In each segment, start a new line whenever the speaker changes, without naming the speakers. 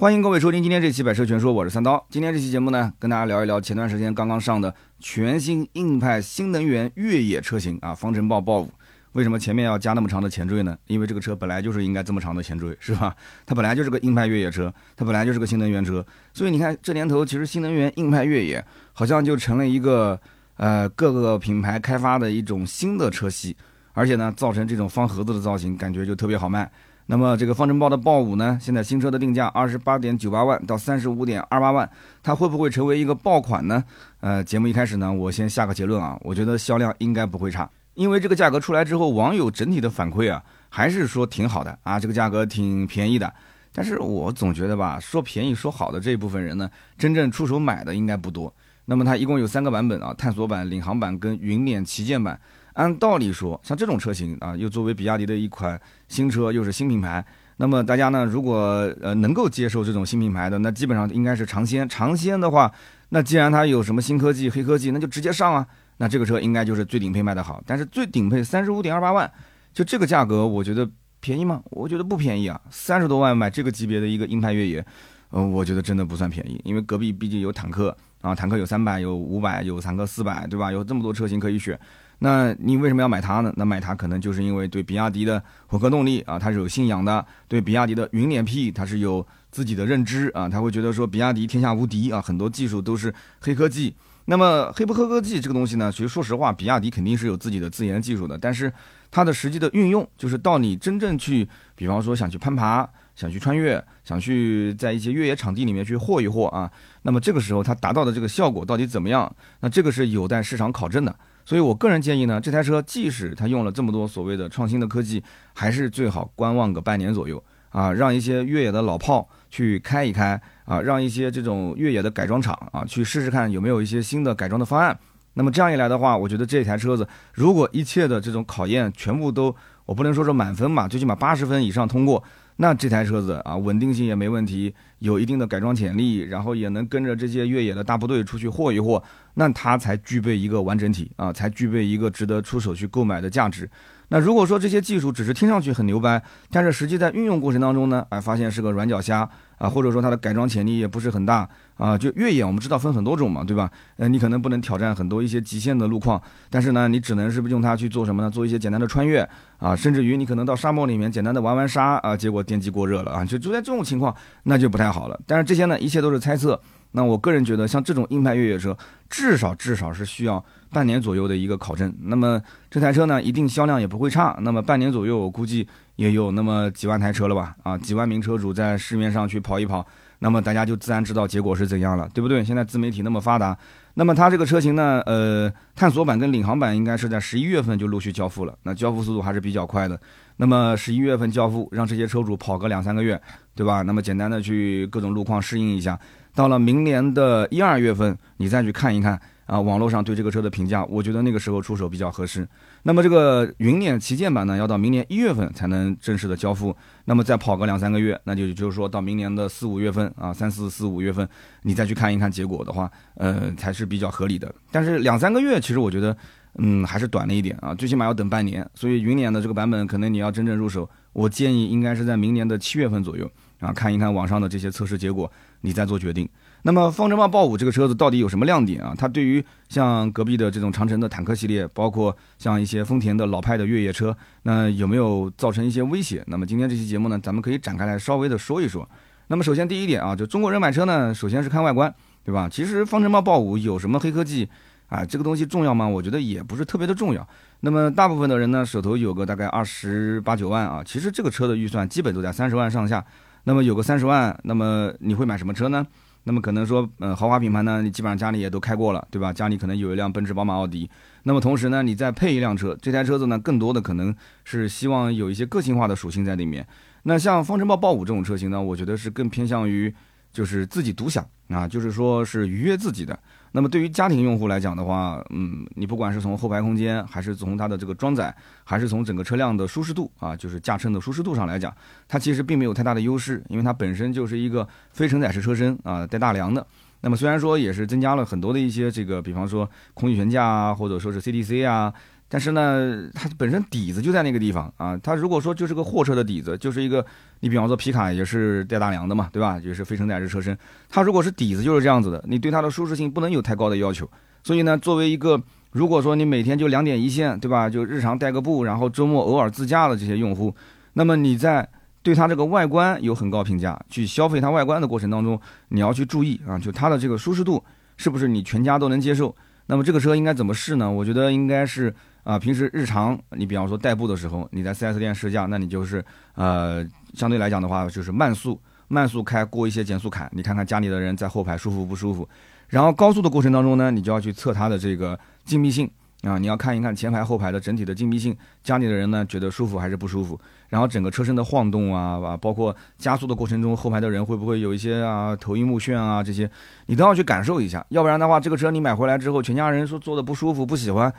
欢迎各位收听今天这期《百车全说》，我是三刀。今天这期节目呢，跟大家聊一聊前段时间刚刚上的全新硬派新能源越野车型啊，方程豹豹五。为什么前面要加那么长的前缀呢？因为这个车本来就是应该这么长的前缀，是吧？它本来就是个硬派越野车，它本来就是个新能源车，所以你看这年头，其实新能源硬派越野好像就成了一个呃各个品牌开发的一种新的车系，而且呢，造成这种方盒子的造型，感觉就特别好卖。那么这个方程豹的豹五呢，现在新车的定价二十八点九八万到三十五点二八万，它会不会成为一个爆款呢？呃，节目一开始呢，我先下个结论啊，我觉得销量应该不会差，因为这个价格出来之后，网友整体的反馈啊，还是说挺好的啊，这个价格挺便宜的。但是我总觉得吧，说便宜说好的这一部分人呢，真正出手买的应该不多。那么它一共有三个版本啊，探索版、领航版跟云辇旗舰版。按道理说，像这种车型啊，又作为比亚迪的一款新车，又是新品牌，那么大家呢，如果呃能够接受这种新品牌的，那基本上应该是尝鲜。尝鲜的话，那既然它有什么新科技、黑科技，那就直接上啊。那这个车应该就是最顶配卖的好。但是最顶配三十五点二八万，就这个价格，我觉得便宜吗？我觉得不便宜啊。三十多万买这个级别的一个硬派越野，嗯，我觉得真的不算便宜。因为隔壁毕竟有坦克啊，坦克有三百、有五百、有坦克四百，对吧？有这么多车型可以选。那你为什么要买它呢？那买它可能就是因为对比亚迪的混合动力啊，它是有信仰的；对比亚迪的云辇 P，它是有自己的认知啊，他会觉得说比亚迪天下无敌啊，很多技术都是黑科技。那么黑不黑科技这个东西呢？其实说实话，比亚迪肯定是有自己的自研技术的，但是它的实际的运用，就是到你真正去，比方说想去攀爬、想去穿越、想去在一些越野场地里面去霍一霍啊，那么这个时候它达到的这个效果到底怎么样？那这个是有待市场考证的。所以，我个人建议呢，这台车即使它用了这么多所谓的创新的科技，还是最好观望个半年左右啊，让一些越野的老炮去开一开啊，让一些这种越野的改装厂啊去试试看有没有一些新的改装的方案。那么这样一来的话，我觉得这台车子如果一切的这种考验全部都，我不能说是满分嘛，最起码八十分以上通过。那这台车子啊，稳定性也没问题，有一定的改装潜力，然后也能跟着这些越野的大部队出去霍一霍，那它才具备一个完整体啊，才具备一个值得出手去购买的价值。那如果说这些技术只是听上去很牛掰，但是实际在运用过程当中呢，哎，发现是个软脚虾啊，或者说它的改装潜力也不是很大啊，就越野我们知道分很多种嘛，对吧？呃，你可能不能挑战很多一些极限的路况，但是呢，你只能是用它去做什么呢？做一些简单的穿越啊，甚至于你可能到沙漠里面简单的玩玩沙啊，结果电机过热了啊，就就在这种情况，那就不太好了。但是这些呢，一切都是猜测。那我个人觉得，像这种硬派越野车，至少至少是需要半年左右的一个考证。那么这台车呢，一定销量也不会差。那么半年左右，我估计也有那么几万台车了吧？啊，几万名车主在市面上去跑一跑，那么大家就自然知道结果是怎样了，对不对？现在自媒体那么发达，那么它这个车型呢，呃，探索版跟领航版应该是在十一月份就陆续交付了，那交付速度还是比较快的。那么十一月份交付，让这些车主跑个两三个月，对吧？那么简单的去各种路况适应一下。到了明年的一二月份，你再去看一看啊，网络上对这个车的评价，我觉得那个时候出手比较合适。那么这个云辇旗舰版呢，要到明年一月份才能正式的交付，那么再跑个两三个月，那就就是说到明年的四五月份啊，三四四五月份，你再去看一看结果的话，呃，才是比较合理的。但是两三个月，其实我觉得，嗯，还是短了一点啊，最起码要等半年。所以云辇的这个版本，可能你要真正入手，我建议应该是在明年的七月份左右。啊，看一看网上的这些测试结果，你再做决定。那么，方程豹豹五这个车子到底有什么亮点啊？它对于像隔壁的这种长城的坦克系列，包括像一些丰田的老派的越野车，那有没有造成一些威胁？那么今天这期节目呢，咱们可以展开来稍微的说一说。那么首先第一点啊，就中国人买车呢，首先是看外观，对吧？其实方程豹豹五有什么黑科技啊？这个东西重要吗？我觉得也不是特别的重要。那么大部分的人呢，手头有个大概二十八九万啊，其实这个车的预算基本都在三十万上下。那么有个三十万，那么你会买什么车呢？那么可能说，嗯，豪华品牌呢，你基本上家里也都开过了，对吧？家里可能有一辆奔驰、宝马、奥迪。那么同时呢，你再配一辆车，这台车子呢，更多的可能是希望有一些个性化的属性在里面。那像方程豹豹五这种车型呢，我觉得是更偏向于就是自己独享啊，就是说是愉悦自己的。那么对于家庭用户来讲的话，嗯，你不管是从后排空间，还是从它的这个装载，还是从整个车辆的舒适度啊，就是驾乘的舒适度上来讲，它其实并没有太大的优势，因为它本身就是一个非承载式车身啊，带大梁的。那么虽然说也是增加了很多的一些这个，比方说空气悬架啊，或者说是 CDC 啊，但是呢，它本身底子就在那个地方啊。它如果说就是个货车的底子，就是一个你比方说皮卡也是带大梁的嘛，对吧？也是非承载式车身。它如果是底子就是这样子的，你对它的舒适性不能有太高的要求。所以呢，作为一个如果说你每天就两点一线，对吧？就日常代个步，然后周末偶尔自驾的这些用户，那么你在对它这个外观有很高评价，去消费它外观的过程当中，你要去注意啊，就它的这个舒适度是不是你全家都能接受？那么这个车应该怎么试呢？我觉得应该是。啊，平时日常你比方说代步的时候，你在 4S 店试驾，那你就是呃，相对来讲的话，就是慢速慢速开过一些减速坎，你看看家里的人在后排舒服不舒服。然后高速的过程当中呢，你就要去测它的这个静谧性啊，你要看一看前排后排的整体的静谧性，家里的人呢觉得舒服还是不舒服。然后整个车身的晃动啊啊，包括加速的过程中，后排的人会不会有一些啊头晕目眩啊这些，你都要去感受一下。要不然的话，这个车你买回来之后，全家人说坐的不舒服不喜欢。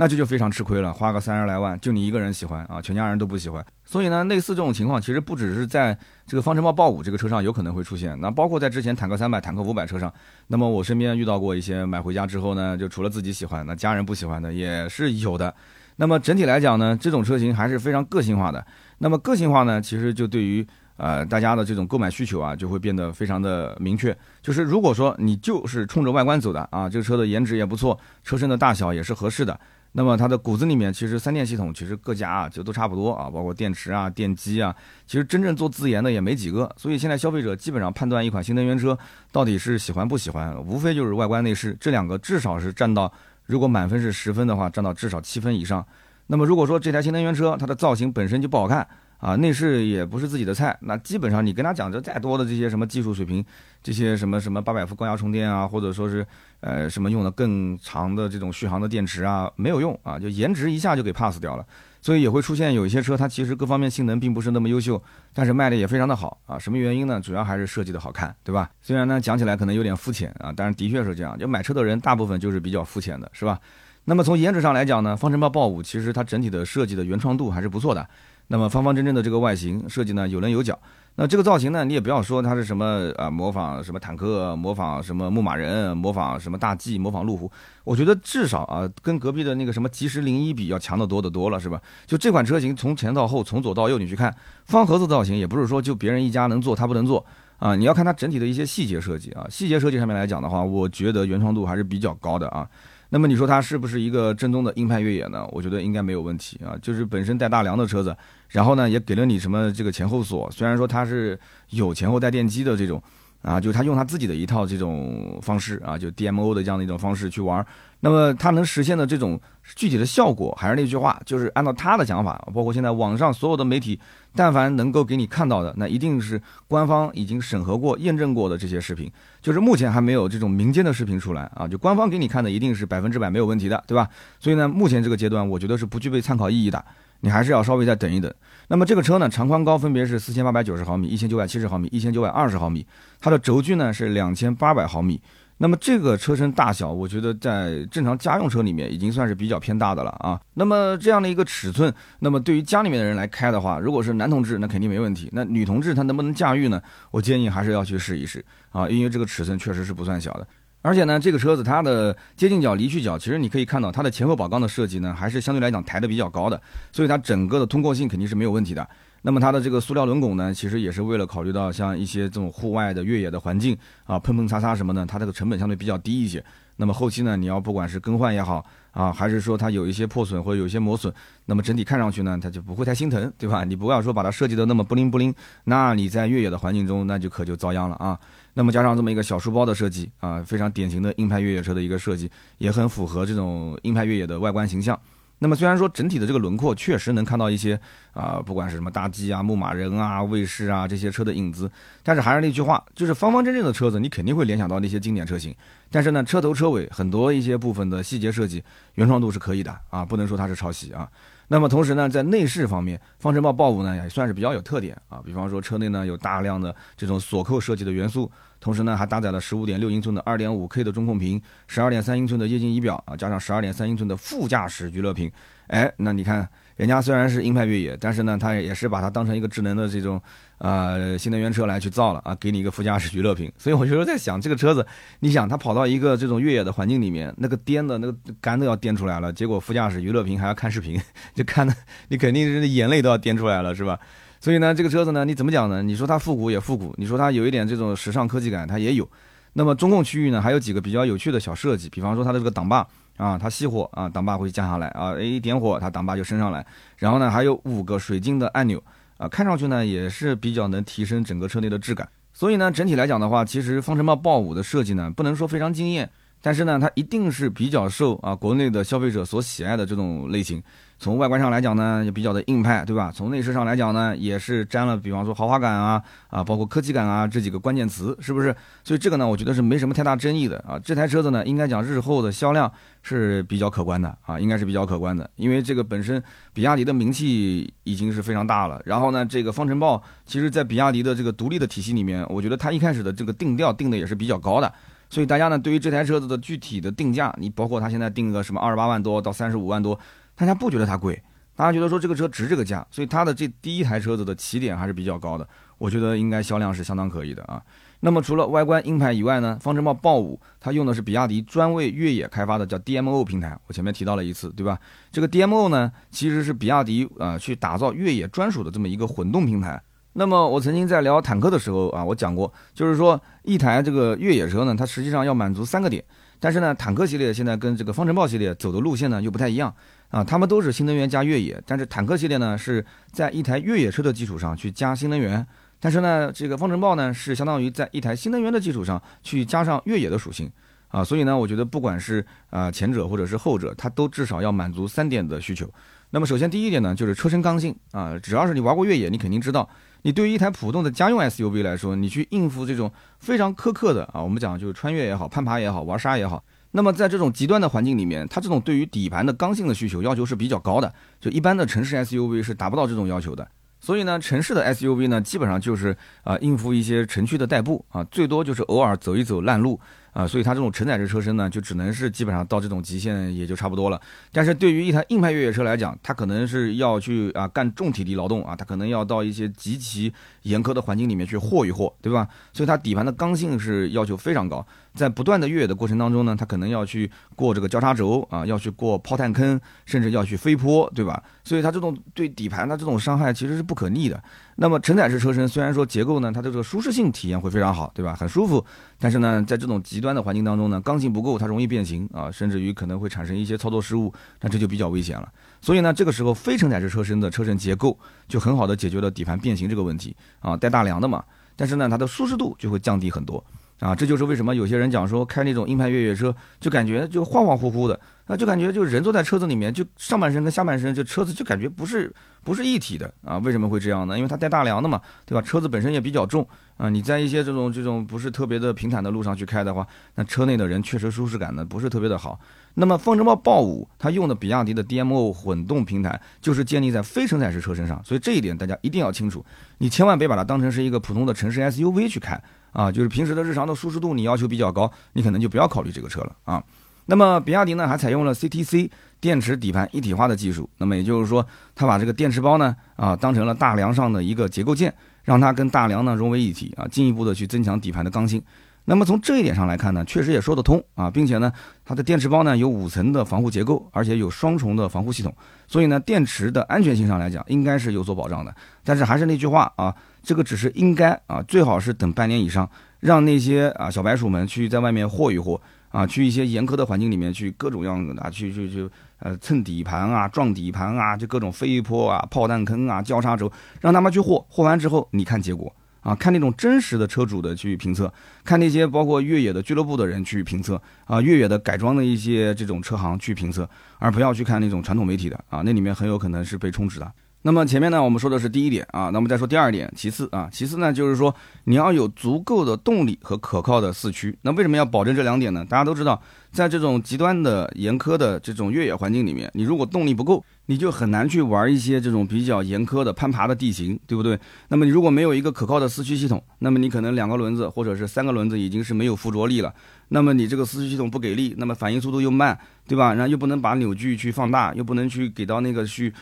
那这就非常吃亏了，花个三十来万，就你一个人喜欢啊，全家人都不喜欢。所以呢，类似这种情况，其实不只是在这个方程豹豹五这个车上有可能会出现，那包括在之前坦克三百、坦克五百车上，那么我身边遇到过一些买回家之后呢，就除了自己喜欢，那家人不喜欢的也是有的。那么整体来讲呢，这种车型还是非常个性化的。那么个性化呢，其实就对于呃大家的这种购买需求啊，就会变得非常的明确。就是如果说你就是冲着外观走的啊，这个车的颜值也不错，车身的大小也是合适的。那么它的骨子里面，其实三电系统其实各家啊就都差不多啊，包括电池啊、电机啊，其实真正做自研的也没几个。所以现在消费者基本上判断一款新能源车到底是喜欢不喜欢，无非就是外观内饰这两个，至少是占到，如果满分是十分的话，占到至少七分以上。那么如果说这台新能源车它的造型本身就不好看。啊，内饰也不是自己的菜，那基本上你跟他讲这再多的这些什么技术水平，这些什么什么八百伏高压充电啊，或者说是呃什么用的更长的这种续航的电池啊，没有用啊，就颜值一下就给 pass 掉了，所以也会出现有一些车它其实各方面性能并不是那么优秀，但是卖的也非常的好啊，什么原因呢？主要还是设计的好看，对吧？虽然呢讲起来可能有点肤浅啊，但是的确是这样，就买车的人大部分就是比较肤浅的，是吧？那么从颜值上来讲呢，方程豹豹五其实它整体的设计的原创度还是不错的。那么方方正正的这个外形设计呢，有棱有角。那这个造型呢，你也不要说它是什么啊，模仿什么坦克，模仿什么牧马人，模仿什么大 G，模仿路虎。我觉得至少啊，跟隔壁的那个什么吉时零一比，要强得多得多了，是吧？就这款车型从前到后，从左到右，你去看方盒子造型，也不是说就别人一家能做，它不能做啊。你要看它整体的一些细节设计啊，细节设计上面来讲的话，我觉得原创度还是比较高的啊。那么你说它是不是一个正宗的硬派越野呢？我觉得应该没有问题啊，就是本身带大梁的车子，然后呢也给了你什么这个前后锁，虽然说它是有前后带电机的这种。啊，就他用他自己的一套这种方式啊，就 DMO 的这样的一种方式去玩。那么他能实现的这种具体的效果，还是那句话，就是按照他的想法，包括现在网上所有的媒体，但凡能够给你看到的，那一定是官方已经审核过、验证过的这些视频。就是目前还没有这种民间的视频出来啊，就官方给你看的一定是百分之百没有问题的，对吧？所以呢，目前这个阶段，我觉得是不具备参考意义的。你还是要稍微再等一等。那么这个车呢，长宽高分别是四千八百九十毫米、一千九百七十毫米、一千九百二十毫米，它的轴距呢是两千八百毫米。那么这个车身大小，我觉得在正常家用车里面已经算是比较偏大的了啊。那么这样的一个尺寸，那么对于家里面的人来开的话，如果是男同志，那肯定没问题。那女同志她能不能驾驭呢？我建议还是要去试一试啊，因为这个尺寸确实是不算小的。而且呢，这个车子它的接近角、离去角，其实你可以看到它的前后保杠的设计呢，还是相对来讲抬的比较高的，所以它整个的通过性肯定是没有问题的。那么它的这个塑料轮拱呢，其实也是为了考虑到像一些这种户外的越野的环境啊，碰碰擦擦什么的，它这个成本相对比较低一些。那么后期呢，你要不管是更换也好啊，还是说它有一些破损或者有一些磨损，那么整体看上去呢，它就不会太心疼，对吧？你不要说把它设计的那么不灵不灵，那你在越野的环境中，那就可就遭殃了啊。那么加上这么一个小书包的设计啊，非常典型的硬派越野车的一个设计，也很符合这种硬派越野的外观形象。那么虽然说整体的这个轮廓确实能看到一些啊，不管是什么大 G 啊、牧马人啊、卫士啊这些车的影子，但是还是那句话，就是方方正正的车子，你肯定会联想到那些经典车型。但是呢，车头车尾很多一些部分的细节设计原创度是可以的啊，不能说它是抄袭啊。那么同时呢，在内饰方面，方程豹豹五呢也算是比较有特点啊。比方说车内呢有大量的这种锁扣设计的元素，同时呢还搭载了十五点六英寸的二点五 K 的中控屏，十二点三英寸的液晶仪表啊，加上十二点三英寸的副驾驶娱乐屏哎，那你看人家虽然是硬派越野，但是呢，它也是把它当成一个智能的这种呃新能源车来去造了啊，给你一个副驾驶娱乐屏。所以我就在想，这个车子，你想它跑到一个这种越野的环境里面，那个颠的那个杆都要颠出来了，结果副驾驶娱乐屏还要看视频，就看的你肯定是眼泪都要颠出来了，是吧？所以呢，这个车子呢，你怎么讲呢？你说它复古也复古，你说它有一点这种时尚科技感，它也有。那么中控区域呢，还有几个比较有趣的小设计，比方说它的这个挡把啊，它熄火啊，挡把会降下来啊，一点火它挡把就升上来。然后呢，还有五个水晶的按钮啊，看上去呢也是比较能提升整个车内的质感。所以呢，整体来讲的话，其实方程豹豹五的设计呢，不能说非常惊艳。但是呢，它一定是比较受啊国内的消费者所喜爱的这种类型。从外观上来讲呢，也比较的硬派，对吧？从内饰上来讲呢，也是沾了，比方说豪华感啊啊，包括科技感啊这几个关键词，是不是？所以这个呢，我觉得是没什么太大争议的啊。这台车子呢，应该讲日后的销量是比较可观的啊，应该是比较可观的，因为这个本身比亚迪的名气已经是非常大了。然后呢，这个方程豹其实在比亚迪的这个独立的体系里面，我觉得它一开始的这个定调定的也是比较高的。所以大家呢，对于这台车子的具体的定价，你包括它现在定个什么二十八万多到三十五万多，大家不觉得它贵，大家觉得说这个车值这个价，所以它的这第一台车子的起点还是比较高的，我觉得应该销量是相当可以的啊。那么除了外观硬派以外呢，方程豹豹五它用的是比亚迪专为越野开发的叫 DMO 平台，我前面提到了一次，对吧？这个 DMO 呢，其实是比亚迪呃去打造越野专属的这么一个混动平台。那么我曾经在聊坦克的时候啊，我讲过，就是说一台这个越野车呢，它实际上要满足三个点。但是呢，坦克系列现在跟这个方程豹系列走的路线呢又不太一样啊，他们都是新能源加越野，但是坦克系列呢是在一台越野车的基础上去加新能源，但是呢，这个方程豹呢是相当于在一台新能源的基础上去加上越野的属性啊，所以呢，我觉得不管是啊前者或者是后者，它都至少要满足三点的需求。那么首先第一点呢，就是车身刚性啊，只要是你玩过越野，你肯定知道。你对于一台普通的家用 SUV 来说，你去应付这种非常苛刻的啊，我们讲就是穿越也好、攀爬也好、玩沙也好，那么在这种极端的环境里面，它这种对于底盘的刚性的需求要求是比较高的，就一般的城市 SUV 是达不到这种要求的。所以呢，城市的 SUV 呢，基本上就是啊应付一些城区的代步啊，最多就是偶尔走一走烂路。啊，所以它这种承载式车身呢，就只能是基本上到这种极限也就差不多了。但是对于一台硬派越野车来讲，它可能是要去啊干重体力劳动啊，它可能要到一些极其严苛的环境里面去霍一霍，对吧？所以它底盘的刚性是要求非常高。在不断的越野的过程当中呢，它可能要去过这个交叉轴啊，要去过炮弹坑，甚至要去飞坡，对吧？所以它这种对底盘的这种伤害其实是不可逆的。那么承载式车身虽然说结构呢，它的这个舒适性体验会非常好，对吧？很舒服，但是呢，在这种极端的环境当中呢，刚性不够，它容易变形啊，甚至于可能会产生一些操作失误，那这就比较危险了。所以呢，这个时候非承载式车身的车身结构就很好的解决了底盘变形这个问题啊，带大梁的嘛，但是呢，它的舒适度就会降低很多。啊，这就是为什么有些人讲说开那种硬派越野车，就感觉就恍恍惚惚的，那就感觉就人坐在车子里面，就上半身跟下半身，就车子就感觉不是不是一体的啊？为什么会这样呢？因为它带大梁的嘛，对吧？车子本身也比较重啊，你在一些这种这种不是特别的平坦的路上去开的话，那车内的人确实舒适感呢不是特别的好。那么风程豹豹五它用的比亚迪的 DMO 混动平台，就是建立在非承载式车身上，所以这一点大家一定要清楚，你千万别把它当成是一个普通的城市 SUV 去开。啊，就是平时的日常的舒适度你要求比较高，你可能就不要考虑这个车了啊。那么比亚迪呢，还采用了 CTC 电池底盘一体化的技术，那么也就是说，它把这个电池包呢啊当成了大梁上的一个结构件，让它跟大梁呢融为一体啊，进一步的去增强底盘的刚性。那么从这一点上来看呢，确实也说得通啊，并且呢，它的电池包呢有五层的防护结构，而且有双重的防护系统，所以呢，电池的安全性上来讲应该是有所保障的。但是还是那句话啊。这个只是应该啊，最好是等半年以上，让那些啊小白鼠们去在外面霍一霍啊，去一些严苛的环境里面去各种样子的去去去呃蹭底盘啊、撞底盘啊，就各种飞坡啊、炮弹坑啊、交叉轴，让他们去霍，霍完之后你看结果啊，看那种真实的车主的去评测，看那些包括越野的俱乐部的人去评测啊，越野的改装的一些这种车行去评测，而不要去看那种传统媒体的啊，那里面很有可能是被充值的。那么前面呢，我们说的是第一点啊，那么再说第二点，其次啊，其次呢就是说你要有足够的动力和可靠的四驱。那为什么要保证这两点呢？大家都知道，在这种极端的严苛的这种越野环境里面，你如果动力不够，你就很难去玩一些这种比较严苛的攀爬的地形，对不对？那么你如果没有一个可靠的四驱系统，那么你可能两个轮子或者是三个轮子已经是没有附着力了。那么你这个四驱系统不给力，那么反应速度又慢，对吧？然后又不能把扭矩去放大，又不能去给到那个去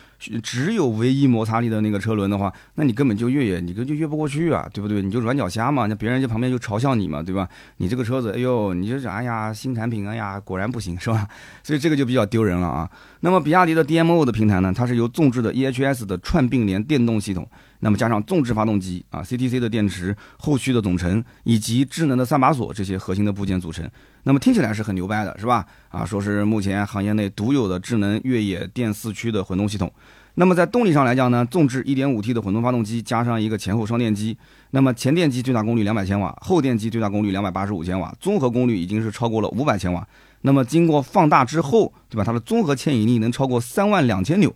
只有唯一摩擦力的那个车轮的话，那你根本就越野，你根本就越不过去啊，对不对？你就软脚虾嘛，那别人就旁边就嘲笑你嘛，对吧？你这个车子，哎呦，你就是哎呀新产品，哎呀果然不行，是吧？所以这个就比较丢人了啊。那么比亚迪的 DMO 的平台呢，它是由纵置的 EHS 的串并联电动系统。那么加上纵置发动机啊，CTC 的电池、后驱的总成以及智能的三把锁这些核心的部件组成，那么听起来是很牛掰的，是吧？啊，说是目前行业内独有的智能越野电四驱的混动系统。那么在动力上来讲呢，纵置 1.5T 的混动发动机加上一个前后双电机，那么前电机最大功率200千瓦，后电机最大功率285千瓦，综合功率已经是超过了500千瓦。那么经过放大之后，对吧？它的综合牵引力能超过3万两千牛。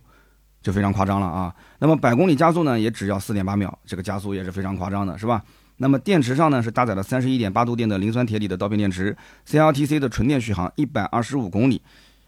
就非常夸张了啊！那么百公里加速呢，也只要四点八秒，这个加速也是非常夸张的，是吧？那么电池上呢，是搭载了三十一点八度电的磷酸铁锂的刀片电池，CLTC 的纯电续航一百二十五公里。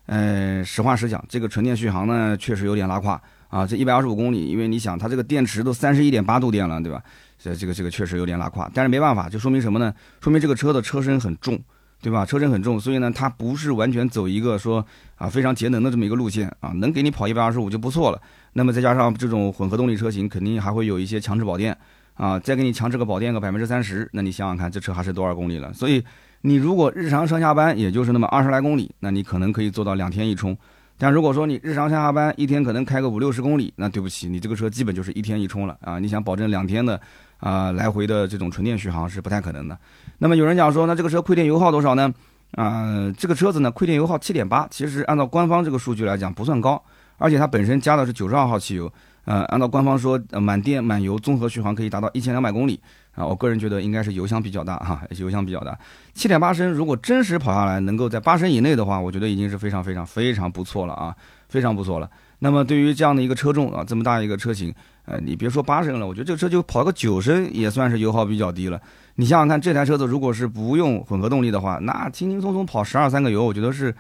呃，实话实讲，这个纯电续航呢，确实有点拉胯啊！这一百二十五公里，因为你想，它这个电池都三十一点八度电了，对吧？这这个这个确实有点拉胯，但是没办法，就说明什么呢？说明这个车的车身很重。对吧？车身很重，所以呢，它不是完全走一个说啊非常节能的这么一个路线啊，能给你跑一百二十五就不错了。那么再加上这种混合动力车型，肯定还会有一些强制保电啊，再给你强制个保电个百分之三十，那你想想看，这车还是多少公里了？所以你如果日常上下班也就是那么二十来公里，那你可能可以做到两天一充。但如果说你日常上下班一天可能开个五六十公里，那对不起，你这个车基本就是一天一充了啊！你想保证两天的啊来回的这种纯电续航是不太可能的。那么有人讲说，那这个车亏电油耗多少呢？啊，这个车子呢，亏电油耗七点八，其实按照官方这个数据来讲不算高，而且它本身加的是九十二号汽油，呃，按照官方说，满电满油综合续航可以达到一千两百公里，啊，我个人觉得应该是油箱比较大哈，油箱比较大，七点八升，如果真实跑下来能够在八升以内的话，我觉得已经是非常非常非常不错了啊，非常不错了。那么对于这样的一个车重啊，这么大一个车型，呃，你别说八升了，我觉得这个车就跑个九升也算是油耗比较低了。你想想看，这台车子如果是不用混合动力的话，那轻轻松松跑十二三个油，我觉得是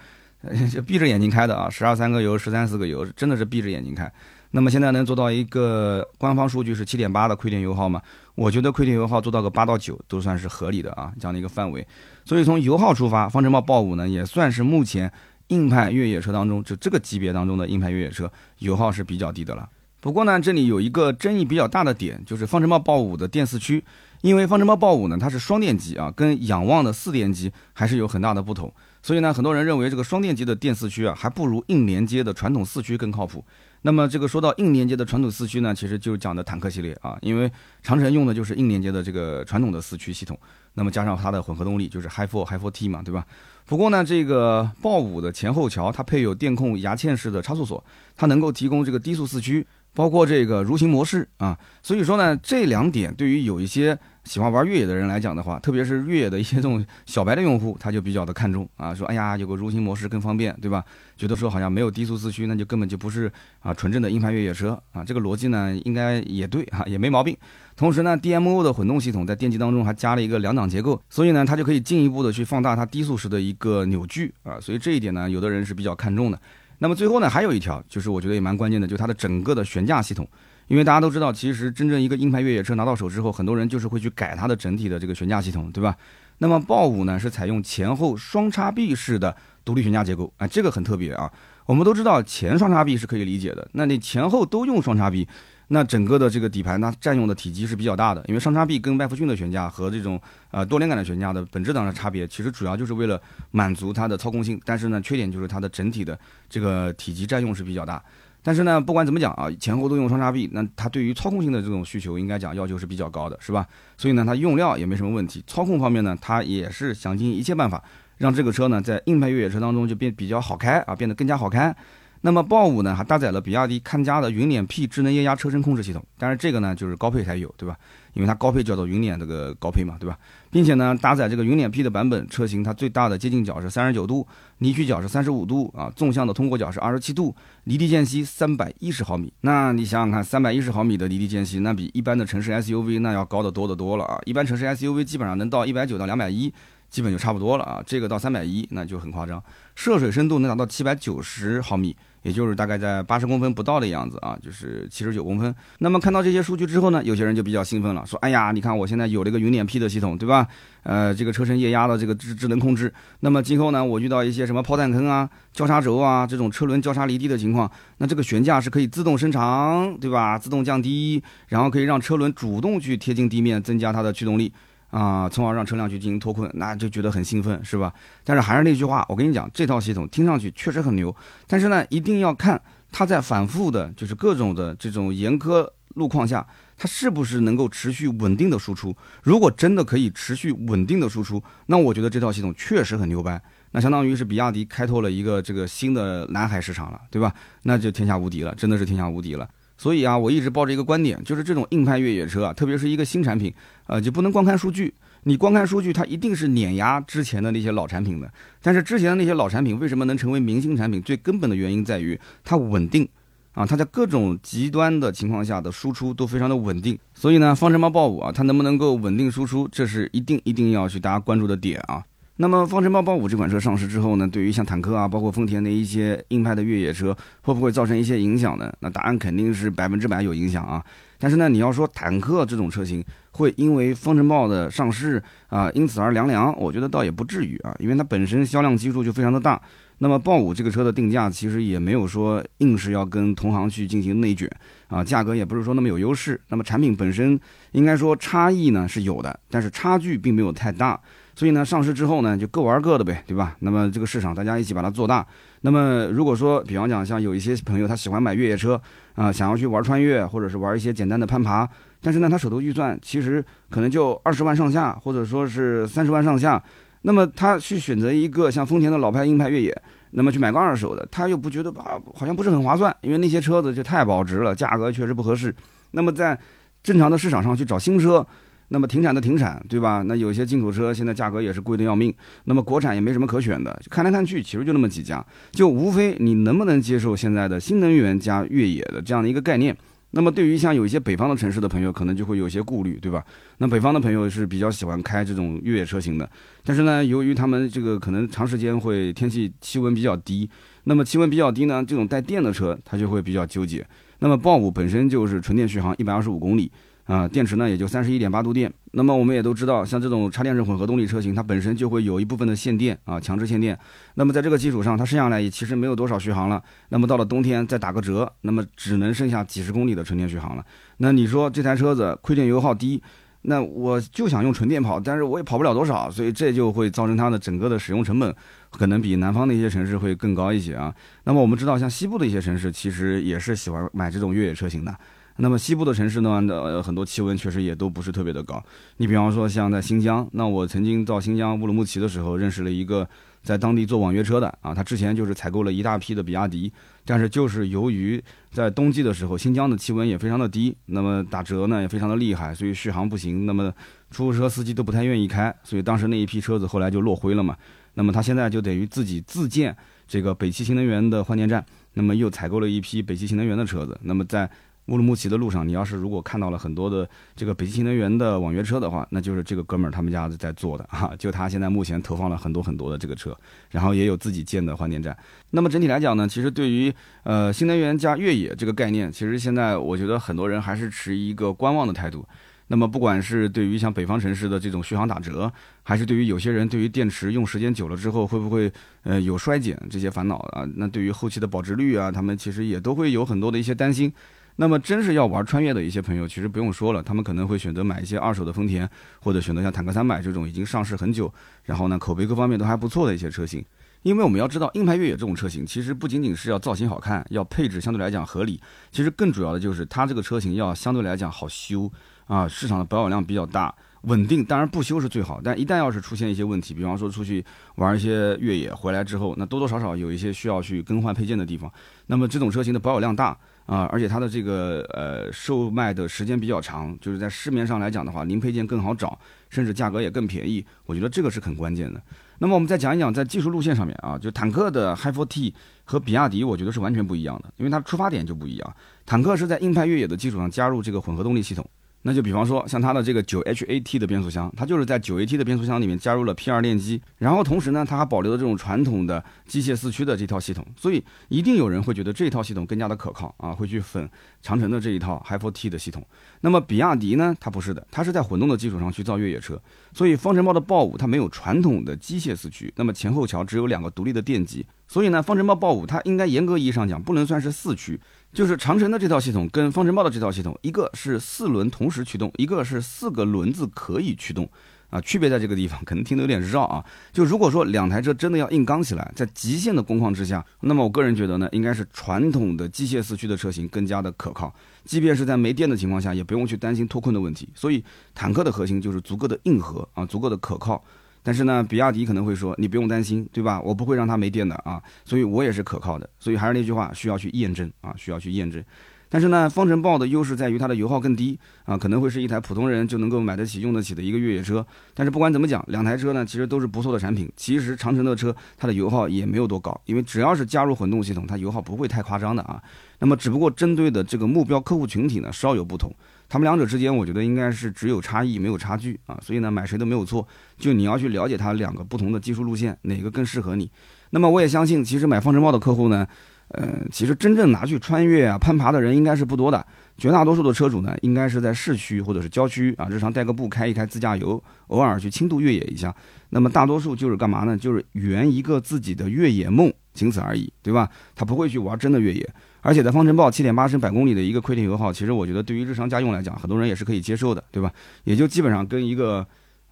闭着眼睛开的啊！十二三个油，十三四个油，真的是闭着眼睛开。那么现在能做到一个官方数据是七点八的亏电油耗吗？我觉得亏电油耗做到个八到九都算是合理的啊，这样的一个范围。所以从油耗出发，方程豹豹五呢也算是目前硬派越野车当中就这个级别当中的硬派越野车，油耗是比较低的了。不过呢，这里有一个争议比较大的点，就是方程豹豹五的电四驱。因为方程豹豹五呢，它是双电机啊，跟仰望的四电机还是有很大的不同，所以呢，很多人认为这个双电机的电四驱啊，还不如硬连接的传统四驱更靠谱。那么这个说到硬连接的传统四驱呢，其实就讲的坦克系列啊，因为长城用的就是硬连接的这个传统的四驱系统，那么加上它的混合动力就是 Hi Four Hi Four T 嘛，对吧？不过呢，这个豹五的前后桥它配有电控牙嵌式的差速锁，它能够提供这个低速四驱，包括这个蠕行模式啊，所以说呢，这两点对于有一些。喜欢玩越野的人来讲的话，特别是越野的一些这种小白的用户，他就比较的看重啊，说哎呀，有个蠕行模式更方便，对吧？觉得说好像没有低速四驱，那就根本就不是啊纯正的硬派越野车啊。这个逻辑呢，应该也对啊，也没毛病。同时呢，DMO 的混动系统在电机当中还加了一个两档结构，所以呢，它就可以进一步的去放大它低速时的一个扭矩啊。所以这一点呢，有的人是比较看重的。那么最后呢，还有一条就是我觉得也蛮关键的，就是它的整个的悬架系统。因为大家都知道，其实真正一个硬派越野车拿到手之后，很多人就是会去改它的整体的这个悬架系统，对吧？那么豹五呢是采用前后双叉臂式的独立悬架结构，哎，这个很特别啊。我们都知道前双叉臂是可以理解的，那你前后都用双叉臂，那整个的这个底盘它占用的体积是比较大的。因为双叉臂跟麦弗逊的悬架和这种呃多连杆的悬架的本质上的差别，其实主要就是为了满足它的操控性，但是呢，缺点就是它的整体的这个体积占用是比较大。但是呢，不管怎么讲啊，前后都用双叉臂，那它对于操控性的这种需求，应该讲要求是比较高的，是吧？所以呢，它用料也没什么问题。操控方面呢，它也是想尽一切办法，让这个车呢在硬派越野车当中就变比较好开啊，变得更加好开。那么豹五呢，还搭载了比亚迪看家的云辇 P 智能液压车身控制系统，但是这个呢就是高配才有，对吧？因为它高配叫做云辇这个高配嘛，对吧？并且呢，搭载这个云辇 P 的版本车型，它最大的接近角是三十九度，离去角是三十五度啊，纵向的通过角是二十七度，离地间隙三百一十毫米。那你想想看，三百一十毫米的离地间隙，那比一般的城市 SUV 那要高得多得多了啊！一般城市 SUV 基本上能到一百九到两百一。基本就差不多了啊。这个到三百一那就很夸张，涉水深度能达到七百九十毫米。也就是大概在八十公分不到的样子啊，就是七十九公分。那么看到这些数据之后呢，有些人就比较兴奋了，说：“哎呀，你看我现在有了个云脸 P 的系统，对吧？呃，这个车身液压的这个智智能控制。那么今后呢，我遇到一些什么炮弹坑啊、交叉轴啊这种车轮交叉离地的情况，那这个悬架是可以自动伸长，对吧？自动降低，然后可以让车轮主动去贴近地面，增加它的驱动力。”啊，从而让车辆去进行脱困，那就觉得很兴奋，是吧？但是还是那句话，我跟你讲，这套系统听上去确实很牛，但是呢，一定要看它在反复的，就是各种的这种严苛路况下，它是不是能够持续稳定的输出。如果真的可以持续稳定的输出，那我觉得这套系统确实很牛掰，那相当于是比亚迪开拓了一个这个新的蓝海市场了，对吧？那就天下无敌了，真的是天下无敌了。所以啊，我一直抱着一个观点，就是这种硬派越野车啊，特别是一个新产品，呃，就不能光看数据。你光看数据，它一定是碾压之前的那些老产品的。但是之前的那些老产品为什么能成为明星产品？最根本的原因在于它稳定，啊，它在各种极端的情况下的输出都非常的稳定。所以呢，方程猫豹五啊，它能不能够稳定输出，这是一定一定要去大家关注的点啊。那么，方程豹豹五这款车上市之后呢，对于像坦克啊，包括丰田的一些硬派的越野车，会不会造成一些影响呢？那答案肯定是百分之百有影响啊。但是呢，你要说坦克这种车型会因为方程豹的上市啊，因此而凉凉，我觉得倒也不至于啊，因为它本身销量基数就非常的大。那么豹五这个车的定价其实也没有说硬是要跟同行去进行内卷啊，价格也不是说那么有优势。那么产品本身应该说差异呢是有的，但是差距并没有太大。所以呢，上市之后呢，就各玩各的呗，对吧？那么这个市场大家一起把它做大。那么如果说，比方讲，像有一些朋友他喜欢买越野车啊，想要去玩穿越，或者是玩一些简单的攀爬，但是呢，他手头预算其实可能就二十万上下，或者说是三十万上下。那么他去选择一个像丰田的老派硬派越野，那么去买个二手的，他又不觉得吧，好像不是很划算，因为那些车子就太保值了，价格确实不合适。那么在正常的市场上去找新车。那么停产的停产，对吧？那有些进口车现在价格也是贵的要命。那么国产也没什么可选的，看来看去，其实就那么几家，就无非你能不能接受现在的新能源加越野的这样的一个概念。那么对于像有一些北方的城市的朋友，可能就会有些顾虑，对吧？那北方的朋友是比较喜欢开这种越野车型的，但是呢，由于他们这个可能长时间会天气气温比较低，那么气温比较低呢，这种带电的车它就会比较纠结。那么豹五本身就是纯电续航一百二十五公里。啊，电池呢也就三十一点八度电。那么我们也都知道，像这种插电式混合动力车型，它本身就会有一部分的限电啊，强制限电。那么在这个基础上，它剩下来也其实没有多少续航了。那么到了冬天再打个折，那么只能剩下几十公里的纯电续航了。那你说这台车子亏电油耗低，那我就想用纯电跑，但是我也跑不了多少，所以这就会造成它的整个的使用成本可能比南方的一些城市会更高一些啊。那么我们知道，像西部的一些城市，其实也是喜欢买这种越野车型的。那么西部的城市呢，呃，很多气温确实也都不是特别的高。你比方说像在新疆，那我曾经到新疆乌鲁木齐的时候，认识了一个在当地做网约车的啊，他之前就是采购了一大批的比亚迪，但是就是由于在冬季的时候，新疆的气温也非常的低，那么打折呢也非常的厉害，所以续航不行，那么出租车司机都不太愿意开，所以当时那一批车子后来就落灰了嘛。那么他现在就等于自己自建这个北汽新能源的换电站，那么又采购了一批北汽新能源的车子，那么在。乌鲁木齐的路上，你要是如果看到了很多的这个北汽新能源的网约车的话，那就是这个哥们儿他们家在做的哈，就他现在目前投放了很多很多的这个车，然后也有自己建的换电站。那么整体来讲呢，其实对于呃新能源加越野这个概念，其实现在我觉得很多人还是持一个观望的态度。那么不管是对于像北方城市的这种续航打折，还是对于有些人对于电池用时间久了之后会不会呃有衰减这些烦恼啊，那对于后期的保值率啊，他们其实也都会有很多的一些担心。那么，真是要玩穿越的一些朋友，其实不用说了，他们可能会选择买一些二手的丰田，或者选择像坦克三百这种已经上市很久，然后呢口碑各方面都还不错的一些车型。因为我们要知道，硬派越野这种车型，其实不仅仅是要造型好看，要配置相对来讲合理，其实更主要的就是它这个车型要相对来讲好修啊，市场的保有量比较大。稳定当然不修是最好，但一旦要是出现一些问题，比方说出去玩一些越野回来之后，那多多少少有一些需要去更换配件的地方。那么这种车型的保有量大啊，而且它的这个呃售卖的时间比较长，就是在市面上来讲的话，零配件更好找，甚至价格也更便宜。我觉得这个是很关键的。那么我们再讲一讲在技术路线上面啊，就坦克的 Hi4T 和比亚迪，我觉得是完全不一样的，因为它出发点就不一样。坦克是在硬派越野的基础上加入这个混合动力系统。那就比方说像它的这个九 HAT 的变速箱，它就是在九 AT 的变速箱里面加入了 P2 电机，然后同时呢，它还保留了这种传统的机械四驱的这套系统，所以一定有人会觉得这套系统更加的可靠啊，会去粉长城的这一套 Hi4T 的系统。那么比亚迪呢，它不是的，它是在混动的基础上去造越野车，所以方程豹的豹五它没有传统的机械四驱，那么前后桥只有两个独立的电机，所以呢，方程豹豹五它应该严格意义上讲不能算是四驱。就是长城的这套系统跟方程豹的这套系统，一个是四轮同时驱动，一个是四个轮子可以驱动，啊，区别在这个地方，可能听得有点绕啊。就如果说两台车真的要硬刚起来，在极限的工况之下，那么我个人觉得呢，应该是传统的机械四驱的车型更加的可靠，即便是在没电的情况下，也不用去担心脱困的问题。所以坦克的核心就是足够的硬核啊，足够的可靠。但是呢，比亚迪可能会说，你不用担心，对吧？我不会让它没电的啊，所以我也是可靠的。所以还是那句话，需要去验证啊，需要去验证。但是呢，方程豹的优势在于它的油耗更低啊，可能会是一台普通人就能够买得起、用得起的一个越野车。但是不管怎么讲，两台车呢，其实都是不错的产品。其实长城的车它的油耗也没有多高，因为只要是加入混动系统，它油耗不会太夸张的啊。那么只不过针对的这个目标客户群体呢，稍有不同。他们两者之间，我觉得应该是只有差异没有差距啊，所以呢，买谁都没有错，就你要去了解它两个不同的技术路线，哪个更适合你。那么我也相信，其实买方程豹的客户呢，呃，其实真正拿去穿越啊、攀爬的人应该是不多的，绝大多数的车主呢，应该是在市区或者是郊区啊，日常带个步开一开自驾游，偶尔去轻度越野一下。那么大多数就是干嘛呢？就是圆一个自己的越野梦，仅此而已，对吧？他不会去玩真的越野。而且在方程豹七点八升百公里的一个亏电油耗，其实我觉得对于日常家用来讲，很多人也是可以接受的，对吧？也就基本上跟一个，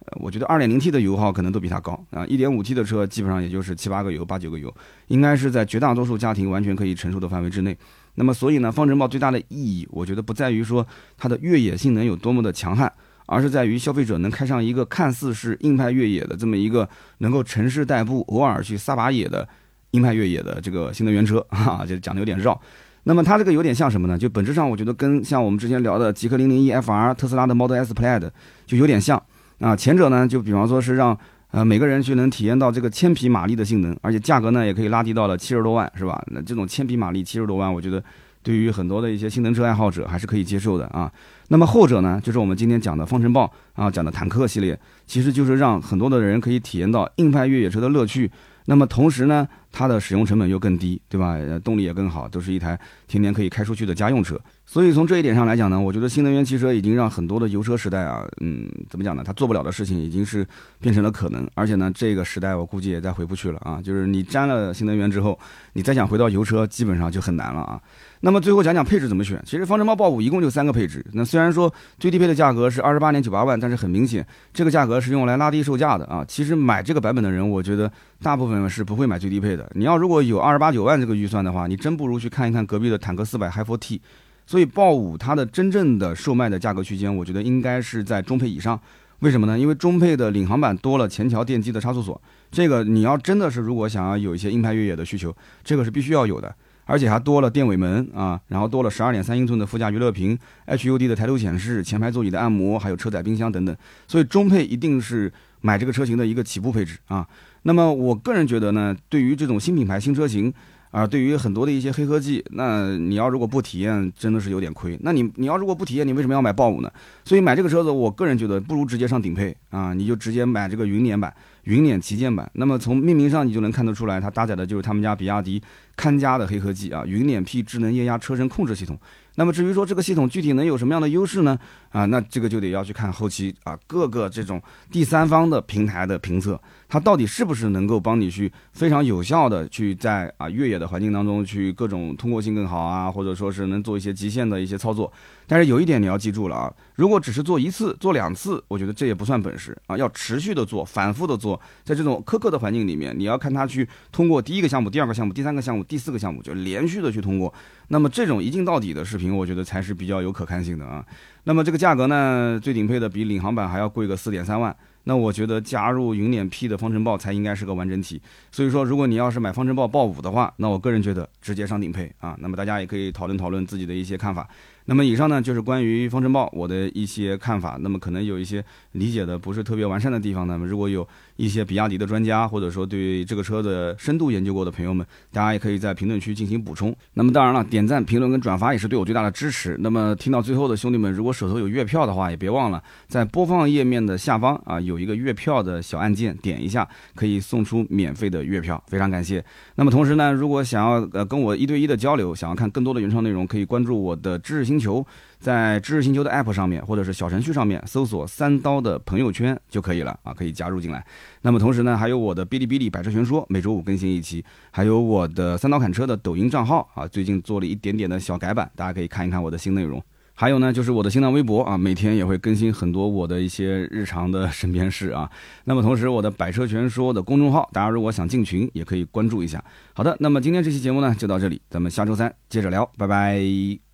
呃，我觉得二点零 T 的油耗可能都比它高啊。一点五 T 的车基本上也就是七八个油、八九个油，应该是在绝大多数家庭完全可以承受的范围之内。那么所以呢，方程豹最大的意义，我觉得不在于说它的越野性能有多么的强悍，而是在于消费者能开上一个看似是硬派越野的这么一个能够城市代步、偶尔去撒把野的硬派越野的这个新能源车 啊，就讲的有点绕。那么它这个有点像什么呢？就本质上，我觉得跟像我们之前聊的极氪零零一 FR、特斯拉的 Model S Plaid 就有点像啊。前者呢，就比方说是让呃每个人去能体验到这个千匹马力的性能，而且价格呢也可以拉低到了七十多万，是吧？那这种千匹马力七十多万，我觉得对于很多的一些性能车爱好者还是可以接受的啊。那么后者呢，就是我们今天讲的方程豹啊，讲的坦克系列，其实就是让很多的人可以体验到硬派越野车的乐趣。那么同时呢，它的使用成本又更低，对吧？动力也更好，都是一台天天可以开出去的家用车。所以从这一点上来讲呢，我觉得新能源汽车已经让很多的油车时代啊，嗯，怎么讲呢？它做不了的事情已经是变成了可能。而且呢，这个时代我估计也再回不去了啊。就是你沾了新能源之后，你再想回到油车，基本上就很难了啊。那么最后讲讲配置怎么选。其实方程豹豹五一共就三个配置。那虽然说最低配的价格是二十八点九八万，但是很明显这个价格是用来拉低售价的啊。其实买这个版本的人，我觉得大部分是不会买最低配的。你要如果有二十八九万这个预算的话，你真不如去看一看隔壁的坦克四百 Hi4T。所以豹五它的真正的售卖的价格区间，我觉得应该是在中配以上。为什么呢？因为中配的领航版多了前桥电机的差速锁，这个你要真的是如果想要有一些硬派越野的需求，这个是必须要有的。而且还多了电尾门啊，然后多了十二点三英寸的副驾娱乐屏，HUD 的抬头显示，前排座椅的按摩，还有车载冰箱等等。所以中配一定是买这个车型的一个起步配置啊。那么我个人觉得呢，对于这种新品牌新车型啊，对于很多的一些黑科技，那你要如果不体验，真的是有点亏。那你你要如果不体验，你为什么要买豹五呢？所以买这个车子，我个人觉得不如直接上顶配啊，你就直接买这个云辇版、云辇旗舰版。那么从命名上你就能看得出来，它搭载的就是他们家比亚迪。看家的黑科技啊，云辇 P 智能液压车身控制系统。那么至于说这个系统具体能有什么样的优势呢？啊，那这个就得要去看后期啊各个这种第三方的平台的评测，它到底是不是能够帮你去非常有效的去在啊越野的环境当中去各种通过性更好啊，或者说是能做一些极限的一些操作。但是有一点你要记住了啊，如果只是做一次、做两次，我觉得这也不算本事啊，要持续的做、反复的做，在这种苛刻的环境里面，你要看它去通过第一个项目、第二个项目、第三个项目、第四个项目，就连续的去通过。那么这种一镜到底的视频，我觉得才是比较有可看性的啊。那么这个价格呢，最顶配的比领航版还要贵个四点三万。那我觉得加入云辇 P 的方程豹才应该是个完整体。所以说，如果你要是买方程豹豹五的话，那我个人觉得直接上顶配啊。那么大家也可以讨论讨论自己的一些看法。那么以上呢就是关于风尘豹我的一些看法。那么可能有一些理解的不是特别完善的地方，那么如果有一些比亚迪的专家，或者说对这个车的深度研究过的朋友们，大家也可以在评论区进行补充。那么当然了，点赞、评论跟转发也是对我最大的支持。那么听到最后的兄弟们，如果手头有月票的话，也别忘了在播放页面的下方啊有一个月票的小按键，点一下可以送出免费的月票，非常感谢。那么同时呢，如果想要呃跟我一对一的交流，想要看更多的原创内容，可以关注我的知识性星球。在知识星球的 App 上面，或者是小程序上面搜索“三刀”的朋友圈就可以了啊，可以加入进来。那么同时呢，还有我的哔哩哔哩百车全说，每周五更新一期，还有我的三刀砍车的抖音账号啊，最近做了一点点的小改版，大家可以看一看我的新内容。还有呢，就是我的新浪微博啊，每天也会更新很多我的一些日常的身边事啊。那么同时，我的百车全说的公众号，大家如果想进群，也可以关注一下。好的，那么今天这期节目呢就到这里，咱们下周三接着聊，拜拜。